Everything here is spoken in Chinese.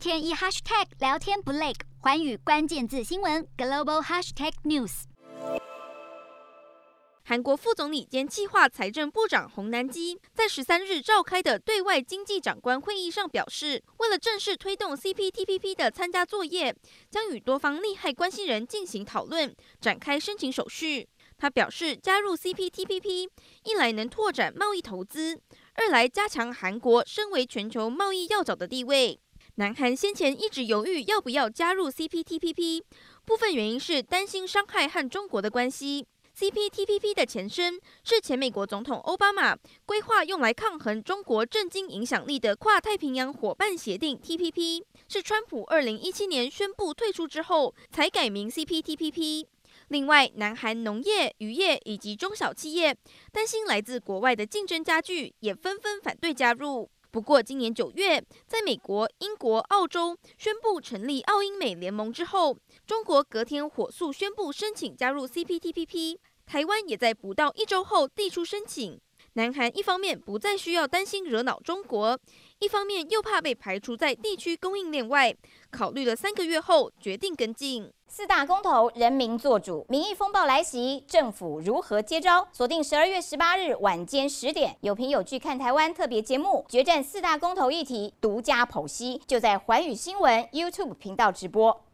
天一 hashtag 聊天不累，寰宇关键字新闻 global hashtag news。韩国副总理兼计划财政部长洪南基在十三日召开的对外经济长官会议上表示，为了正式推动 CPTPP 的参加作业，将与多方利害关系人进行讨论，展开申请手续。他表示，加入 CPTPP 一来能拓展贸易投资，二来加强韩国身为全球贸易要角的地位。南韩先前一直犹豫要不要加入 CPTPP，部分原因是担心伤害和中国的关系。CPTPP 的前身是前美国总统奥巴马规划用来抗衡中国震惊影响力的跨太平洋伙伴协定 TPP，是川普二零一七年宣布退出之后才改名 CPTPP。另外，南韩农业、渔业以及中小企业担心来自国外的竞争加剧，也纷纷反对加入。不过，今年九月，在美国、英国、澳洲宣布成立澳英美联盟之后，中国隔天火速宣布申请加入 CPTPP。台湾也在不到一周后递出申请。南韩一方面不再需要担心惹恼中国，一方面又怕被排除在地区供应链外，考虑了三个月后决定跟进。四大公投，人民做主，民意风暴来袭，政府如何接招？锁定十二月十八日晚间十点，有凭有据看台湾特别节目，决战四大公投议题，独家剖析，就在环宇新闻 YouTube 频道直播。